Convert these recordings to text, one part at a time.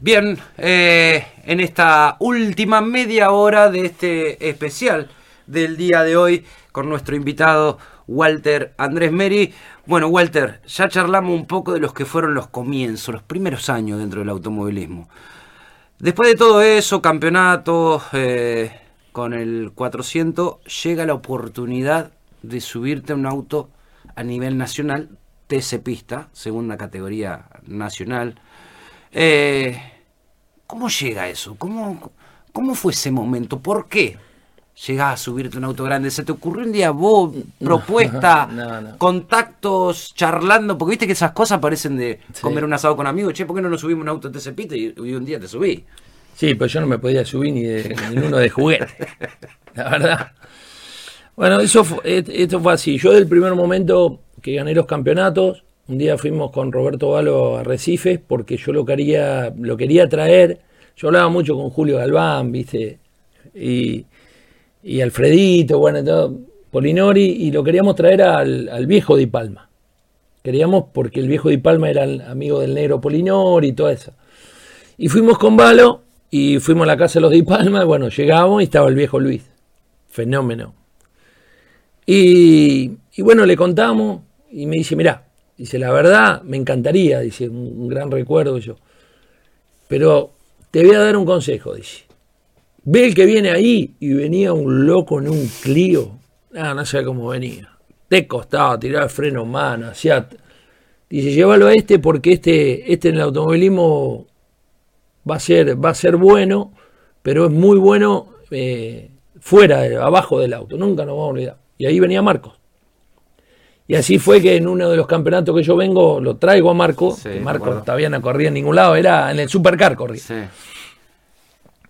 Bien, eh, en esta última media hora de este especial del día de hoy con nuestro invitado Walter Andrés Meri. Bueno, Walter, ya charlamos un poco de los que fueron los comienzos, los primeros años dentro del automovilismo. Después de todo eso, campeonato eh, con el 400, llega la oportunidad de subirte a un auto a nivel nacional, TC Pista, segunda categoría nacional. Eh, ¿Cómo llega eso? ¿Cómo, ¿Cómo fue ese momento? ¿Por qué llegás a subirte un auto grande? ¿Se te ocurrió un día vos, propuesta, contactos, charlando? Porque viste que esas cosas parecen de comer un asado con amigos. Che, ¿por qué no nos subimos un auto TC Pista y, y un día te subí? Sí, pues yo no me podía subir ni de ninguno de juguete. La verdad. Bueno, eso fue, esto fue así. Yo del primer momento que gané los campeonatos, un día fuimos con Roberto Valo a Recife porque yo lo quería, lo quería traer. Yo hablaba mucho con Julio Galván, ¿viste? Y, Alfredito, bueno, todo, Polinori, y lo queríamos traer al, viejo Di Palma. Queríamos porque el viejo Di Palma era el amigo del negro Polinori y todo eso. Y fuimos con Valo y fuimos a la casa de los Di Palma, y bueno, llegamos y estaba el viejo Luis. Fenómeno. Y, y bueno, le contamos y me dice, mirá, Dice, la verdad, me encantaría, dice, un, gran recuerdo yo. Pero te voy a dar un consejo, dice. Ve el que viene ahí y venía un loco en un Clio. Ah, no sé cómo venía. Te costaba tirar el freno mano, hacía... Dice, llévalo a este porque este, este en el automovilismo va a ser, va a ser bueno, pero es muy bueno eh, fuera, abajo del auto. Nunca nos vamos a olvidar. Y ahí venía Marcos. Y así fue que en uno de los campeonatos que yo vengo lo traigo a Marco. Marco todavía no corría en ningún lado, era en el Supercar corría.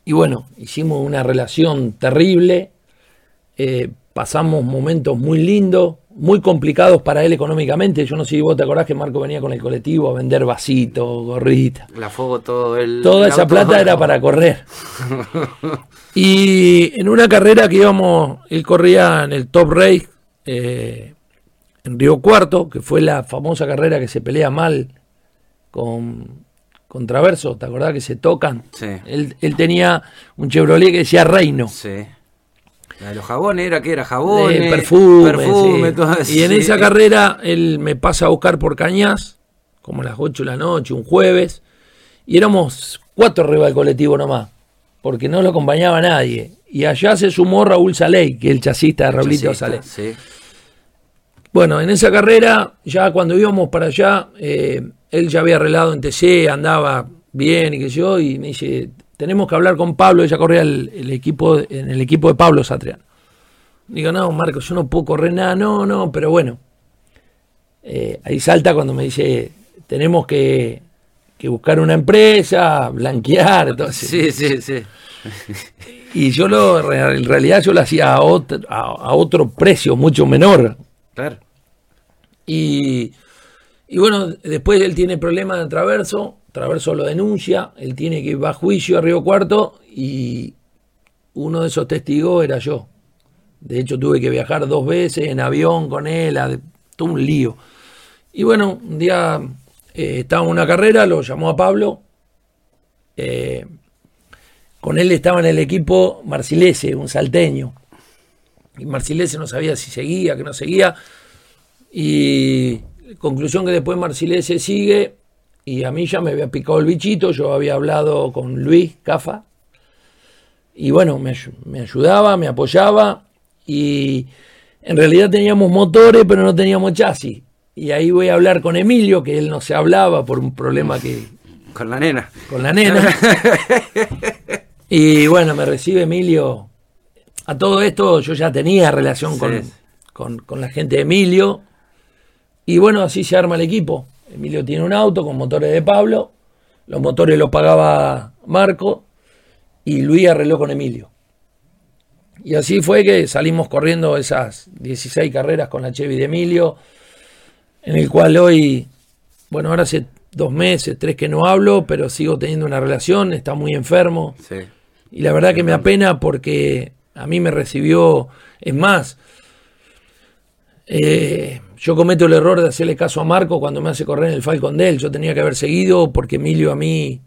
Y bueno, hicimos una relación terrible. Eh, pasamos momentos muy lindos, muy complicados para él económicamente. Yo no sé si vos te acordás que Marco venía con el colectivo a vender vasitos, gorritas. La fuego, todo el. Toda esa plata era para correr. y en una carrera que íbamos, él corría en el Top Race. Eh, en Río Cuarto, que fue la famosa carrera que se pelea mal con, con Traverso, ¿te acordás que se tocan? Sí. Él, tenía un Chevrolet que decía Reino. Sí. La de los jabones era que era jabón, perfume, perfume todo Y en esa carrera él me pasa a buscar por Cañas, como a las 8 de la noche, un jueves, y éramos cuatro arriba del colectivo nomás, porque no lo acompañaba nadie. Y allá se sumó Raúl Saley, que es el chasista de Raúlito Saley. Sí. Bueno, en esa carrera, ya cuando íbamos para allá, eh, él ya había arreglado en TC, andaba bien y qué sé yo, y me dice, tenemos que hablar con Pablo, ella corría el, equipo, en el equipo de Pablo Satriano. Digo, no, Marcos, yo no puedo correr nada, no, no, pero bueno. Eh, ahí salta cuando me dice, tenemos que, buscar una empresa, blanquear, entonces. Sí, sí, sí. Y yo lo, en realidad yo lo hacía a otro, a otro precio mucho menor, y, bueno, después él tiene problemas de Traverso, Traverso lo denuncia, él tiene que ir a juicio a Río Cuarto y uno de esos testigos era yo. De hecho, tuve que viajar dos veces en avión con él, a, un lío. Y bueno, un día eh, estaba en una carrera, lo llamó a Pablo. Eh, con él estaba en el equipo Marcilese, un salteño. Y Marcilese no sabía si seguía, que no seguía. Y conclusión que después Marcilese sigue y a mí ya me había picado el bichito, yo había hablado con Luis Cafa y bueno, me, me ayudaba, me apoyaba y en realidad teníamos motores pero no teníamos chasis. Y ahí voy a hablar con Emilio, que él no se hablaba por un problema que... Con la nena. Con la nena. y bueno, me recibe Emilio a todo esto yo ya tenía relación con, la gente de Emilio. Y bueno, así se arma el equipo. Emilio tiene un auto con motores de Pablo. Los motores los pagaba Marco. Y Luis arregló con Emilio. Y así fue que salimos corriendo esas 16 carreras con la Chevy de Emilio. En el cual hoy, bueno, ahora hace dos meses, tres que no hablo, pero sigo teniendo una relación. Está muy enfermo. Y la verdad que me apena porque a mí me recibió, es más, eh, yo cometo el error de hacerle caso a Marco cuando me hace correr en el Falcon Del. Yo tenía que haber seguido porque Emilio a mí,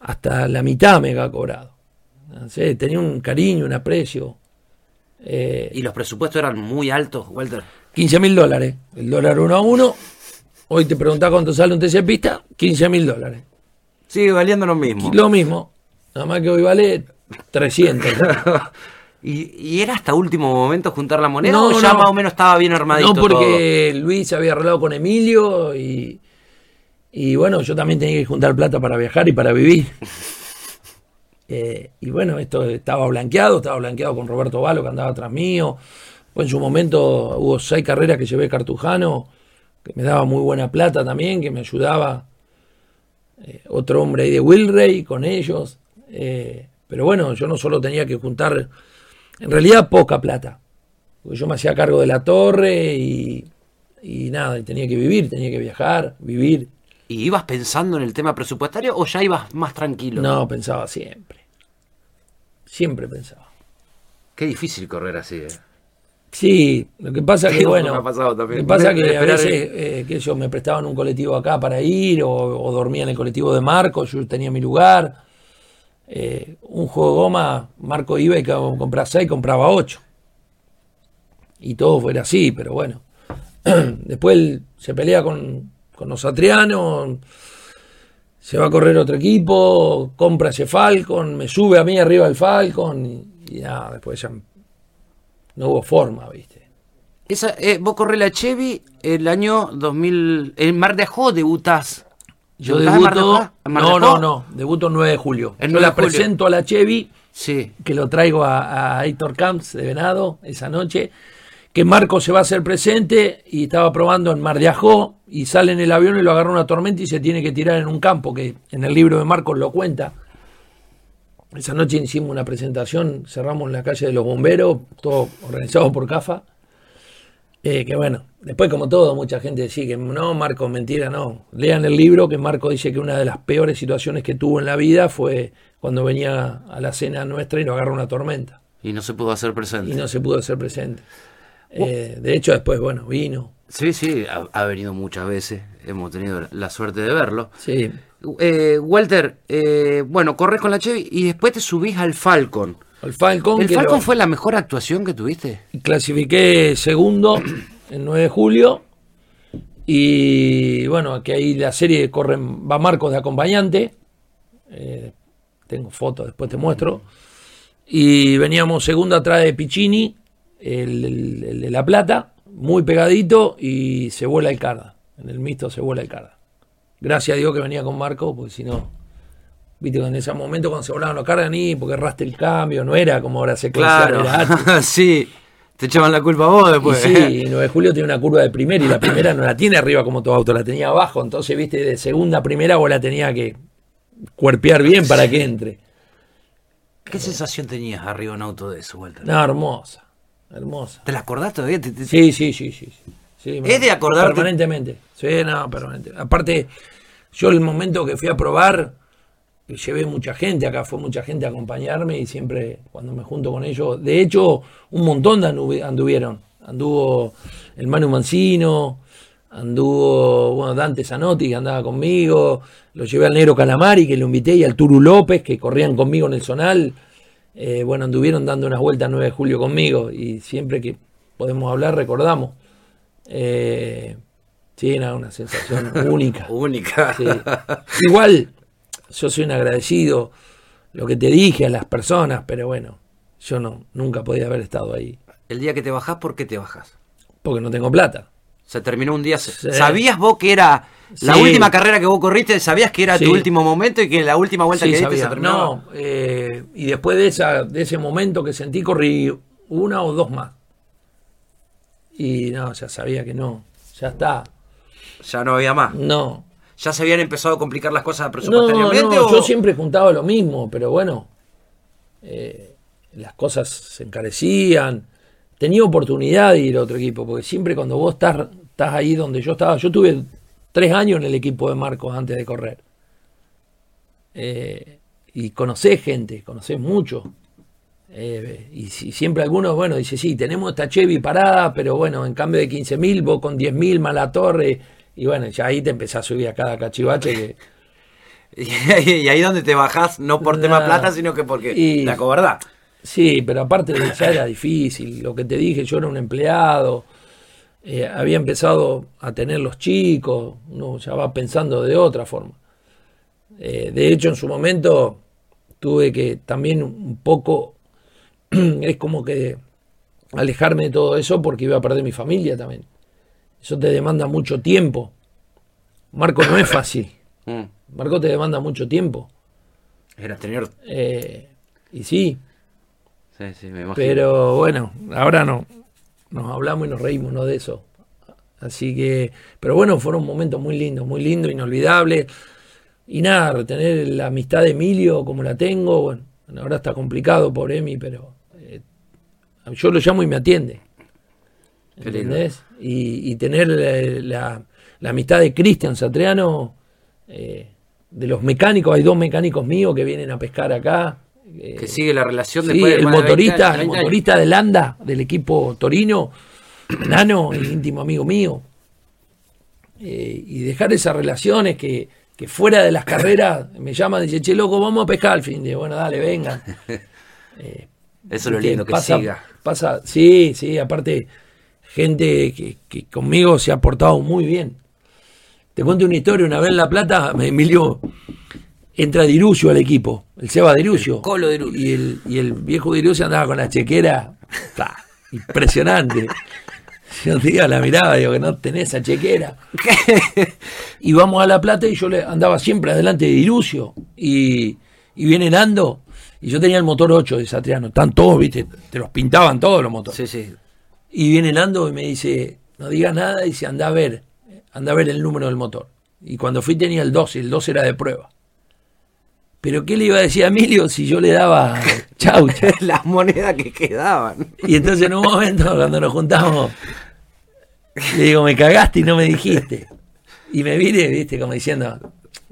hasta la mitad me había cobrado. No sé, tenía un cariño, un aprecio. Eh, ¿Y los presupuestos eran muy altos, Walter? 15 mil dólares. El dólar uno a uno. Hoy te preguntás cuánto sale un TC pista, 15 mil dólares. Sigue valiendo lo mismo. Lo mismo. Nada más que hoy vale 300. ¿Y, y era hasta último momento juntar la moneda No, o ya no. más o menos estaba bien armadito No, porque Luis había arreglado con Emilio y, y bueno, yo también tenía que juntar plata para viajar y para vivir. Eh, y bueno, esto estaba blanqueado, estaba blanqueado con Roberto Valo que andaba atrás mío. Pues en su momento hubo seis carreras que llevé Cartujano, que me daba muy buena plata también, que me ayudaba. Eh, otro hombre ahí de Wilray con ellos. Eh, pero bueno, yo no solo tenía que juntar, en realidad poca plata. Porque yo me hacía cargo de la torre y, y nada, y tenía que vivir, tenía que viajar, vivir. ¿Y ibas pensando en el tema presupuestario o ya ibas más tranquilo? No, pensaba siempre. Siempre pensaba. Qué difícil correr así, ¿eh? Sí, lo que pasa que bueno, me ha pasado también. lo que pasa que a veces eh, que ellos me prestaban un colectivo acá para ir o, o dormía en el colectivo de Marco, yo tenía mi lugar. Eh, un juego de goma, Marco iba y co- compraba seis, compraba ocho. Y todo fuera así, pero bueno. Después se pelea con, con los atrianos, se va a correr otro equipo, compra ese Falcon, me sube a mí arriba el Falcon y, nada, después ya no hubo forma, ¿viste? Eh, vos corres la Chevy el año 2000. En Mar de Ajó debutás. Yo ¿Debutás en Mar de debuto. No, no, no. Debuto el 9 de julio. El Yo 9 la de julio. presento a la Chevy, Sí. que lo traigo a, a Héctor Camps de Venado esa noche. Que Marco se va a hacer presente y estaba probando en Mar de Ajó y sale en el avión y lo agarra una tormenta y se tiene que tirar en un campo, que en el libro de Marcos lo cuenta. Esa noche hicimos una presentación, cerramos en la calle de los bomberos, todo organizado por CAFA. Eh, que bueno, después como todo, mucha gente decía que no, Marco, mentira, no. Lean el libro que Marco dice que una de las peores situaciones que tuvo en la vida fue cuando venía a la cena nuestra y lo agarra una tormenta. Y no se pudo hacer presente. Y no se pudo hacer presente. Eh, de hecho, después, bueno, vino. Sí, sí, ha, ha venido muchas veces. Hemos tenido la suerte de verlo. Sí, Eh, Walter, eh, bueno, corres con la Chevy y después te subís al Falcon. El Falcon. ¿El Falcon lo- fue la mejor actuación que tuviste? clasifiqué segundo el 9 de julio y bueno, que ahí la serie corren, va Marcos de acompañante, eh, tengo fotos, después te muestro, y veníamos segundo atrás de Piccini, el, el- el de La Plata, muy pegadito y se vuela el carda, en el mixto se vuela el carda. Gracias a Dios que venía con Marco, porque si no, viste en ese momento cuando se volaban los cardas ni porque erraste el cambio, no era como ahora era antes. sí. Te echaban la culpa a vos Y después. sí, y 9 de julio tiene una curva de primera y la primera no la tiene arriba como tu auto, la tenía abajo. Entonces, viste, de segunda a primera vos la tenía que cuerpear bien para que entre. ¿Qué sensación tenías arriba en un auto de eso, Walter? No, hermosa, hermosa. ¿Te la acordás todavía? ¿Te- te- Sí, sí, sí, sí. sí. Sí, ¿Es de acordarte? Permanentemente. Sí, no, permanente. Aparte, yo el momento que fui a probar, llevé mucha gente, acá fue mucha gente a acompañarme y siempre cuando me junto con ellos, de hecho, un montón de anduvi- anduvieron. Anduvo el Manu Mancino, anduvo, bueno, Dante Zanotti que andaba conmigo, lo llevé al Negro Calamari que lo invité y al Turu López que corrían conmigo en el Zonal. Eh, bueno, anduvieron dando unas vueltas 9 de julio conmigo y siempre que podemos hablar recordamos. Eh, sí, no, una sensación única. Única. Sí. Igual, yo soy un agradecido, lo que te dije a las personas, pero bueno, yo no, nunca podía haber estado ahí, El día que te bajás, ¿por qué te bajás? porque no tengo plata. Se terminó un día. Sí. ¿Sabías vos que era la Sí. última carrera que vos corriste? ¿Sabías que era Sí. tu último momento y que la última vuelta que diste se terminaba? No, eh, y después de, esa, de ese momento que sentí, corrí una o dos más. Y no, ya sabía que no, ya está. Ya no había más. No, ¿Ya se habían empezado a complicar las cosas presupuestariamente? no, o- yo siempre juntaba lo mismo, pero bueno, eh, las cosas se encarecían. Tenía oportunidad de ir a otro equipo, porque siempre cuando vos estás, estás ahí donde yo estaba, yo tuve tres años en el equipo de Marcos antes de correr. Eh, y conocés gente, conocés mucho. Eh, y si, siempre algunos, bueno, dice, sí, tenemos esta Chevy parada, pero bueno, en cambio de 15 mil, vos con 10 mil más la torre. Y bueno, ya ahí te empezás a subir a cada cachivache que... Y, ahí donde te bajás, no por tema plata, sino que porque Y- la cobardad. Sí, pero aparte de ya era difícil. Lo que te dije, yo era un empleado. eh, había empezado a tener los chicos. Uno ya va pensando de otra forma. Eh, de hecho, en su momento tuve que también un poco. es como que alejarme de todo eso porque iba a perder mi familia también. Eso te demanda mucho tiempo. Marco no es fácil. Mm. Marco te demanda mucho tiempo. Era tener. Eh, y sí, Sí, sí, me imagino. pero bueno, ahora no. Nos hablamos y nos reímos ¿no? de eso. Así que, pero bueno, fueron momentos muy lindos, muy lindos, inolvidables. Y nada, retener la amistad de Emilio como la tengo, bueno, ahora está complicado por Emi, pero eh, yo lo llamo y me atiende. ¿Entendés? Y, y tener la, la- la amistad de Cristian Satriano, eh, de los mecánicos, hay dos mecánicos míos que vienen a pescar acá. eh, que sigue la relación Sí, después de el más de 20 motorista, el 20 años. motorista de Landa, del equipo Torino, Nano, el íntimo amigo mío. Eh, y dejar esas relaciones que, que fuera de las carreras me llaman y dicen, che, loco, vamos a pescar al fin de, bueno, dale, vengan. Eso es lo lindo, que pasa, siga. Pasa, sí, sí, aparte, gente que, que conmigo se ha portado muy bien. Te cuento una historia, una vez en La Plata, Emilio entra Dirucio al equipo, el Seba Dirucio. El Colo Dirucio. Y el, y el viejo Dirucio andaba con la chequera, impresionante. Yo digo, la miraba, digo que no tenés esa chequera. Y vamos a La Plata y yo le andaba siempre adelante de Dirucio. Y, y viene Nando. Y yo tenía el motor 8 de Satriano. Están todos, viste, te los pintaban todos los motores. Sí, sí. Y viene Nando y me dice, no digas nada, dice, anda a ver, anda a ver el número del motor. Y cuando fui tenía el 2, y el 2 era de prueba. Pero ¿qué le iba a decir a Emilio si yo le daba chaucha? Las monedas que quedaban. Y entonces en un momento, cuando nos juntamos, le digo, me cagaste y no me dijiste. Y me vine, viste, como diciendo,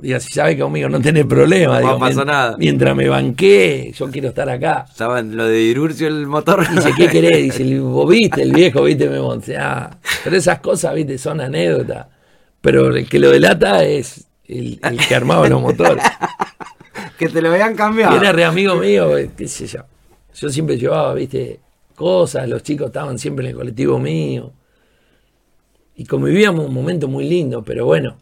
digo, si sabes que conmigo no tenés problema. No digo, pasó nada. Mientras me banqué, yo quiero estar acá. ¿Saben lo de Dirurcio el motor? Dice, ¿qué querés? Dice, vos viste, el viejo, viste, me monté. Ah, pero esas cosas, viste, son anécdotas. Pero el que lo delata es el, el que armaba los motores. que te lo habían cambiado. Y era re amigo mío, eh, qué sé yo. Yo siempre llevaba, viste, cosas, los chicos estaban siempre en el colectivo mío. Y convivíamos un momento muy lindo, pero bueno,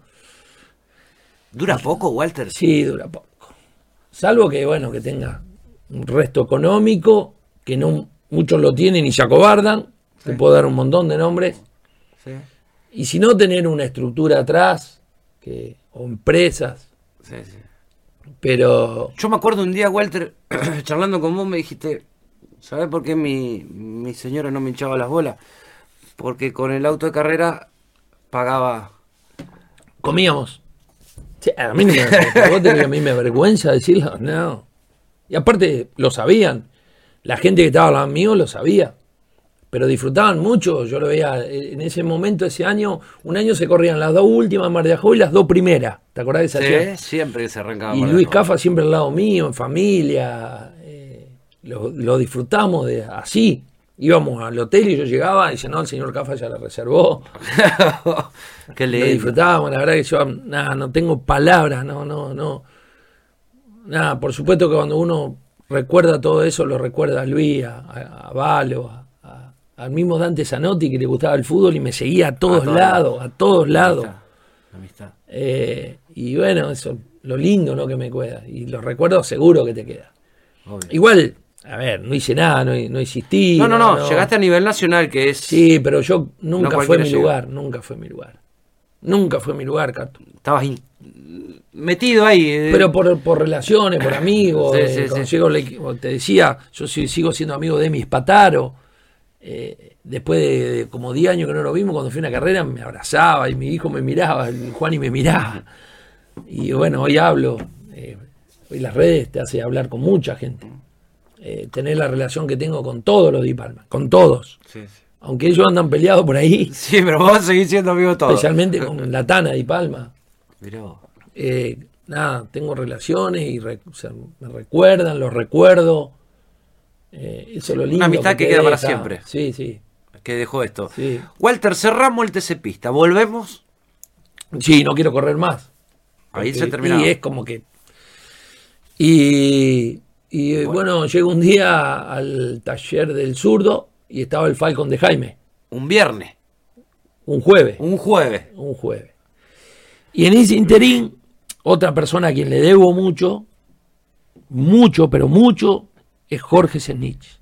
¿Dura poco, Walter? sí, dura poco. Salvo que, bueno, que tenga un resto económico, que no muchos lo tienen y se acobardan. Te puedo dar un montón de nombres. Sí, Y si no, tener una estructura atrás, que, o empresas. sí, sí. Pero Yo me acuerdo un día, Walter, charlando con vos, me dijiste, ¿sabes por qué mi, mi señora no me hinchaba las bolas? Porque con el auto de carrera pagaba... comíamos. Sí, a mí no me, ¿vos tenés a mí me avergüenza decirlo, no. Y aparte lo sabían. La gente que estaba al lado mío lo sabía. Pero disfrutaban mucho. Yo lo veía eh, en ese momento, ese año, un año se corrían las dos últimas Mar de Ajó y las dos primeras. ¿Te acordás de esa? Sí, siempre que se arrancaba. Y Luis. Cafa siempre al lado mío, en familia. eh, lo, lo disfrutamos de así. Íbamos al hotel y yo llegaba y dice, no, el señor Cafa ya la reservó. Qué Lo lindo. disfrutábamos, la verdad que yo nada, no tengo palabras, no, no, no. Nada, por supuesto que cuando uno recuerda todo eso, lo recuerda a Luis, a, Valo, a- a- al mismo Dante Zanotti que le gustaba el fútbol y me seguía a todos lados, a todos lados. Amistad, amistad. Eh, y bueno, eso, lo lindo ¿no? que me queda. Y los recuerdos seguro que te queda. Obvio. Igual, a ver, no hice nada, no, no existí. No, no, no, llegaste a nivel nacional, que es... Sí, pero yo nunca No fue mi lugar, nunca fue mi lugar. Nunca fue mi lugar, Cato. Estabas in- metido ahí. eh. Pero por, por relaciones, por amigos, Sí, eh, sí, cuando sí. llego te decía, yo sí- sigo siendo amigo de mis Pataro. eh, después de, de como 10 años que no lo vimos, cuando fui a una carrera me abrazaba y mi hijo me miraba, el Juan y me miraba. Y bueno, hoy hablo, hoy las redes te hace hablar con mucha gente. Eh, tener la relación que tengo con todos los de Palma, con todos. Sí, sí. Aunque ellos andan peleados por ahí, Sí, pero vos seguís siendo amigo todos. especialmente con la Tana de Palma. Mirá vos. Eh, nada, tengo relaciones y re- o sea, me recuerdan, los recuerdo. Eh, eso es lo lindo. amistad que queda para siempre. Sí, sí. que dejó esto. Sí. Walter, cerramos el TC Pista. ¿Volvemos? Sí, no quiero correr más. Ahí se terminaba. Y es como que. Y, y, eh, bueno. llega un día al taller del zurdo y estaba el Falcon de Jaime. Un viernes, Un jueves. un jueves. Un jueves. Y en ese interín, otra persona a quien le debo mucho, mucho, pero mucho, es Jorge Senich.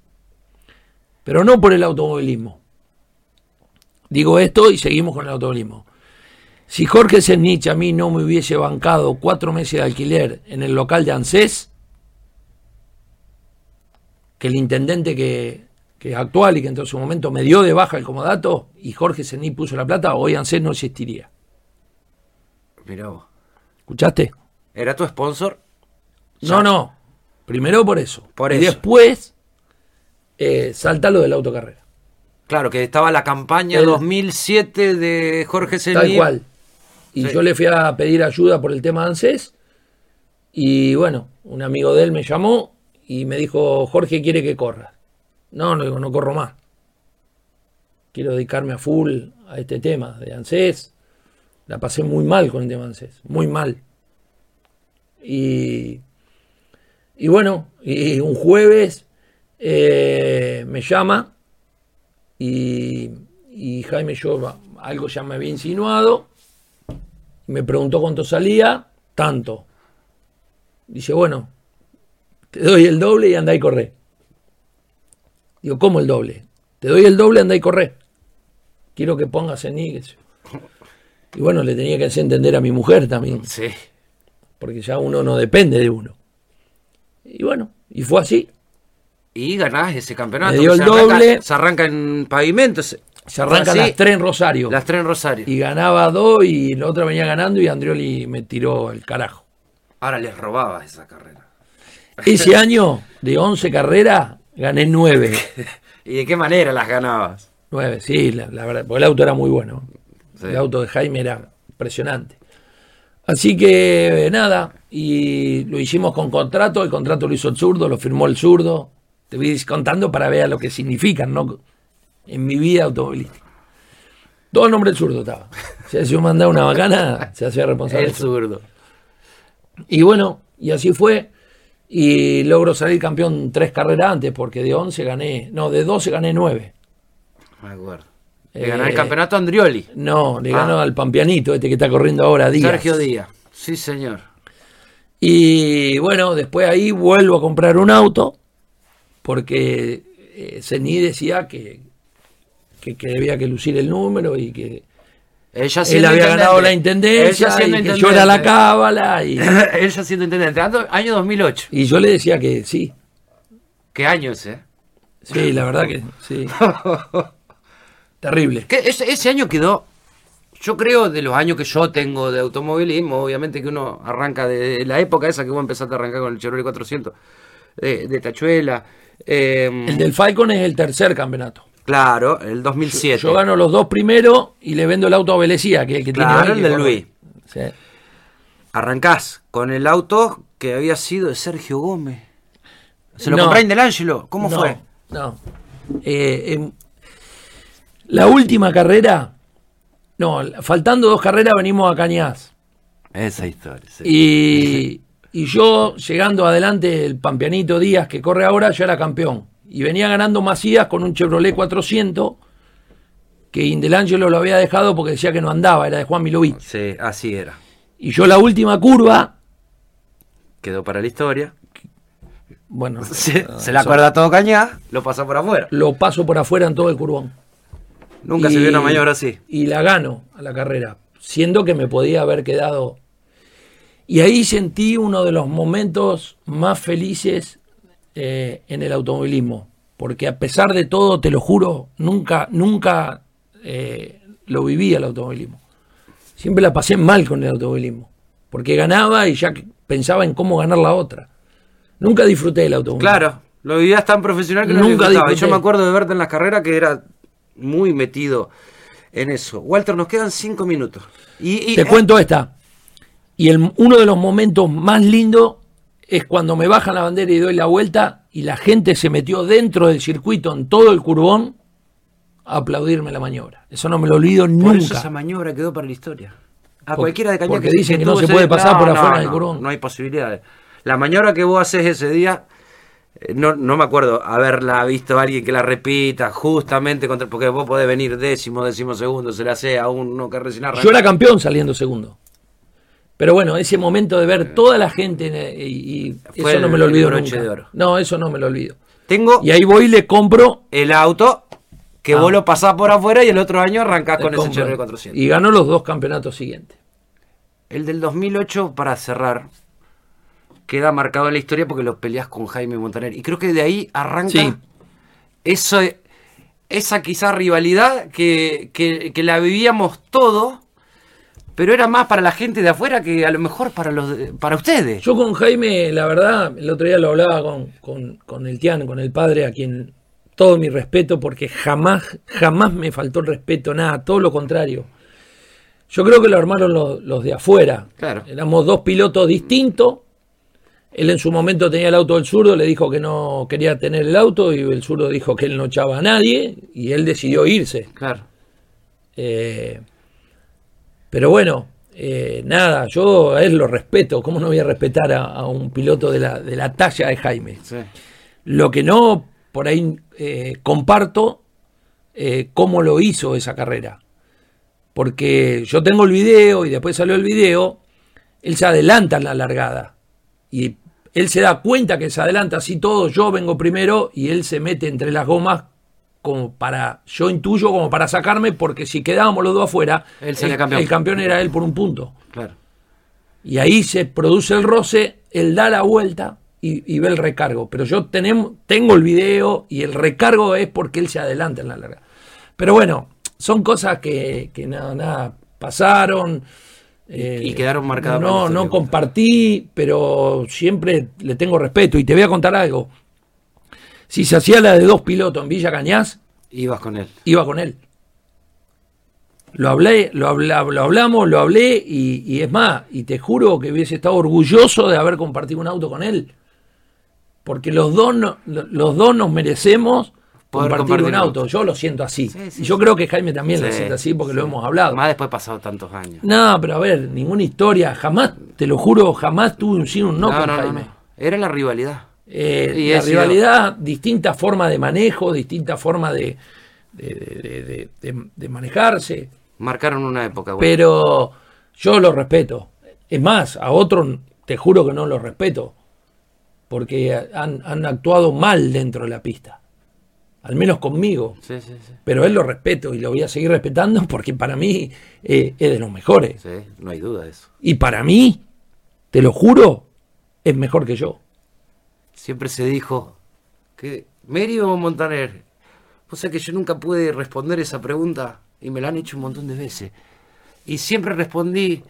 Pero no por el automovilismo. Digo esto y seguimos con el automovilismo. Si Jorge Senich a mí no me hubiese bancado cuatro meses de alquiler en el local de ANSES, que el intendente que, que actual y que en todo su momento me dio de baja el comodato y Jorge Senich puso la plata, hoy ANSES no existiría. Mirá vos. ¿Escuchaste? ¿Era tu sponsor? No, no. Primero por eso. Por y eso. después eh, salta lo de la autocarrera. Claro, que estaba la campaña El- 2007 de Jorge Tal Senil. cual. Y Sí. yo le fui a pedir ayuda por el tema de ANSES. Y bueno, un amigo de él me llamó y me dijo, Jorge quiere que corras. No, no digo, no corro más. Quiero dedicarme a full a este tema de ANSES. La pasé muy mal con el tema de ANSES, muy mal. Y, y bueno, y un jueves eh, me llama y, y Jaime yo algo ya me había insinuado. Me preguntó cuánto salía, tanto. Dice, bueno, te doy el doble y andá y corre. Digo, ¿cómo el doble? Te doy el doble, andá y corre. Quiero que pongas en yo. Y bueno, le tenía que hacer entender a mi mujer también, Sí. porque ya uno no depende de uno. Y bueno, y fue así. Y ganás ese campeonato. Me dio Se el arranca- doble. se arranca en pavimento. Se, Se arrancan así, las tres en Rosario. Las tres en Rosario. Y ganaba dos y la otra venía ganando y Andrioli me tiró el carajo. Ahora les robaba esa carrera. Ese año, de 11 carreras, gané 9. ¿Y de qué manera las ganabas? 9, sí, la, la verdad, porque el auto era muy bueno. Sí. El auto de Jaime era impresionante. Así que nada, y lo hicimos con contrato, el contrato lo hizo el zurdo, lo firmó el zurdo. Te voy contando para ver lo que significan, ¿no? En mi vida automovilística. Todo el nombre del zurdo estaba. Si yo mandaba una bacana, se hacía responsable. El zurdo. Y bueno, y así fue. Y logro salir campeón tres carreras antes, porque de 11 gané, no, de 12 gané 9. Me acuerdo. Le Eh, ganó el campeonato a Andrioli. No, le Ah. ganó al Pampianito, este que está corriendo ahora, Díaz. Sergio Díaz. Sí, señor. Y bueno, después ahí vuelvo a comprar un auto, porque eh, Cení decía que, que, que debía que lucir el número y que Ella él había intendente. ganado la intendencia Ella y yo era la cábala. Y, Ella siendo intendente. Año 2008. y yo le decía que sí, ¿Qué año ese? sí, la verdad que sí. Terrible. Que ese, ese año quedó, yo creo, de los años que yo tengo de automovilismo, obviamente que uno arranca de la época esa que vos empezaste a arrancar con el Chevrolet 400, de, de Tachuela. eh, El del Falcon es el tercer campeonato. Claro, el 2007. Yo gano los dos primeros y le vendo el auto a Velecía, que es el que Claro, tiene el que de. Luis. Sí. Arrancás con el auto que había sido de Sergio Gómez. ¿Se lo No. compré en Del Ángelo? ¿Cómo No, fue? No. Eh, em, la última carrera, no, faltando dos carreras venimos a Cañas. Esa historia. sí. Y, y yo, llegando adelante, el Pampianito Díaz, que corre ahora, ya era campeón. Y venía ganando Macías con un Chevrolet 400, que Indelangelo lo había dejado porque decía que no andaba, era de Juan Milovich. Sí, así era. Y yo la última curva, Quedó para la historia. bueno, Se, ah, se la acuerda todo Cañá, lo pasa por afuera. lo paso por afuera en todo el curvón. Nunca Y- se vio una maniobra así. Y la gano a la carrera, siendo que me podía haber quedado. Y ahí sentí uno de los momentos más felices eh, en el automovilismo, porque a pesar de todo, te lo juro, nunca, nunca eh, lo viví el automovilismo. Siempre la pasé mal con el automovilismo, porque ganaba y ya pensaba en cómo ganar la otra. Nunca disfruté del automovilismo. Claro, lo vivías tan profesional que no Nunca disfrutaba. Disfruté. yo me acuerdo de verte en las carreras que era muy metido en eso. Walter, nos quedan cinco minutos. Y, y- Te cuento esta. Y el, uno de los momentos más lindos es cuando me bajan la bandera y doy la vuelta y la gente se metió dentro del circuito en todo el curbón a aplaudirme la maniobra. Eso no me lo olvido por nunca. eso esa maniobra quedó para la historia. A cualquiera de Cañar Porque dicen que no se puede pasar por afuera del curón. No hay posibilidades. La maniobra que vos haces ese día, eh, no, no me acuerdo haberla visto a alguien que la repita justamente contra, porque vos podés venir décimo, décimo segundo, se la hace a uno que recién arranca. Yo era campeón saliendo segundo. Pero bueno, ese momento de ver toda la gente eh, y, y Fue eso no me lo olvido nunca. de oro. No, eso no me lo olvido. Tengo Y ahí voy y le compro el auto que Ah. vos lo pasás por afuera y el otro año arrancás con ese. Chevrolet 400. y ganó los dos campeonatos siguientes. El del 2008, para cerrar, queda marcado en la historia porque lo peleas con Jaime Montaner. Y creo que de ahí arranca Sí. eso, esa quizá rivalidad que, que- que la vivíamos todos, pero era más para la gente de afuera que a lo mejor para, los de- para ustedes. Yo con Jaime, la verdad, el otro día lo hablaba con, con, con el Tian, con el padre, a quien todo mi respeto, porque jamás, jamás me faltó el respeto, nada, todo lo contrario. Yo creo que lo armaron los, los de afuera. Claro. Éramos dos pilotos distintos. Él en su momento tenía el auto del zurdo, le dijo que no quería tener el auto y el zurdo dijo que él no echaba a nadie y él decidió irse. Claro. Eh, pero bueno, eh, nada, yo a él lo respeto. ¿Cómo no voy a respetar a, a un piloto de la, de la talla de Jaime? Sí. Lo que no, por ahí eh, comparto eh, cómo lo hizo esa carrera. Porque yo tengo el video y después salió el video, él se adelanta en la largada. Y él se da cuenta que se adelanta así todo, yo vengo primero y él se mete entre las gomas como para, yo intuyo como para sacarme, porque si quedábamos los dos afuera, Él el, campeón. el campeón era él por un punto. Claro. Y ahí se produce el roce, él da la vuelta y, y ve el recargo. Pero yo tenemos, tengo el video y el recargo es porque él se adelanta en la larga. Pero bueno, son cosas que, que nada, nada, pasaron. eh, y quedaron marcadas No, no compartí, pero siempre le tengo respeto. Y te voy a contar algo. Si se hacía la de dos pilotos en Villa Cañas, Ibas con él. iba con él. Lo hablé, lo, habla- lo hablamos, lo hablé y, y es más, y te juro que hubiese estado orgulloso de haber compartido un auto con él. Porque los dos, no- lo- los dos nos merecemos Poder compartir, compartir un auto. Yo lo siento así. Sí, sí, y yo sí. creo que Jaime también lo siente así porque lo hemos hablado. Más después pasado tantos años. No, pero a ver, ninguna historia, jamás, te lo juro, jamás tuve un sí o un no, no, con no, Jaime. no. Era la rivalidad. Eh, Y la rivalidad, distinta forma de manejo, distinta forma de, de, manejarse. Marcaron una época. güey. Pero yo lo respeto. Es más, a otros te juro que no los respeto. Porque han, han actuado mal dentro de la pista. Al menos conmigo. Sí, sí, sí. Pero él lo respeto y lo voy a seguir respetando porque para mí eh, es de los mejores. Sí, no hay duda de eso. Y para mí, te lo juro, es mejor que yo. Siempre se dijo que Mary o Montaner. O sea que yo nunca pude responder esa pregunta y me la han hecho un montón de veces. Y siempre respondí,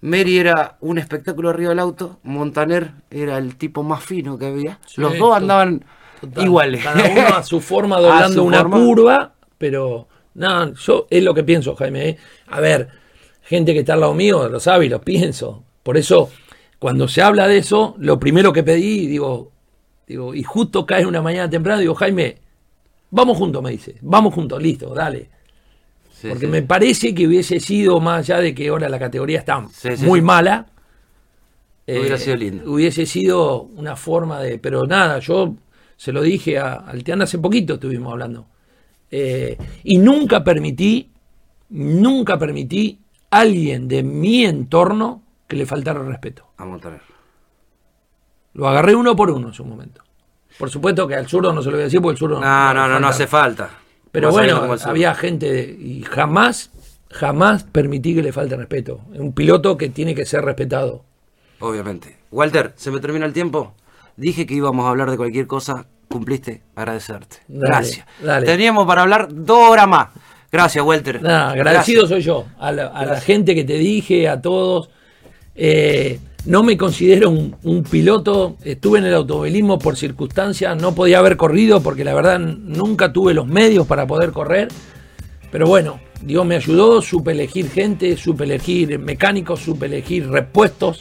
Mary era un espectáculo arriba del auto, Montaner era el tipo más fino que había. Sí, Los dos andaban Total, iguales. Cada uno a su forma doblando su una forma. curva, pero no, yo es lo que pienso, Jaime. ¿eh? A ver, gente que está al lado mío lo sabe y lo pienso. Por eso, cuando se habla de eso, lo primero que pedí, digo, digo, y justo cae una mañana temprano, digo, Jaime, vamos juntos, me dice, vamos juntos, listo, dale. Sí, Porque sí. me parece que hubiese sido, más allá de que ahora la categoría está Sí, muy mala, Hubiera eh, sido lindo. Hubiese sido una forma de. Pero nada, yo se lo dije a, al Tian hace poquito, estuvimos hablando. Eh, y nunca permití, nunca permití a alguien de mi entorno que le faltara respeto. A Montaner. Lo agarré uno por uno en su momento. Por supuesto que al zurdo no se lo voy a decir porque el zurdo No, no, no, no falta. hace falta. Pero bueno, había gente y jamás, jamás permití que le falte respeto. Es un piloto que tiene que ser respetado. Obviamente. Walter, se me termina el tiempo. Dije que íbamos a hablar de cualquier cosa. Cumpliste. Agradecerte. Dale, Gracias. dale. Teníamos para hablar dos horas más. Gracias, Walter. Nada, agradecido Gracias. soy yo, a la, a la gente que te dije, a todos. Eh, no me considero un, piloto, estuve en el automovilismo por circunstancias, no podía haber corrido porque la verdad nunca tuve los medios para poder correr. Pero bueno, Dios me ayudó, supe elegir gente, supe elegir mecánicos, supe elegir repuestos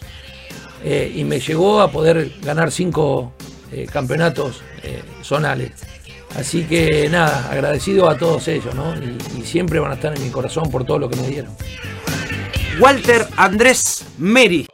eh, y me llegó a poder ganar cinco eh, campeonatos eh, zonales. Así que nada, agradecido a todos ellos, ¿no? Y, y siempre van a estar en mi corazón por todo lo que me dieron. Walter Andrés Meri.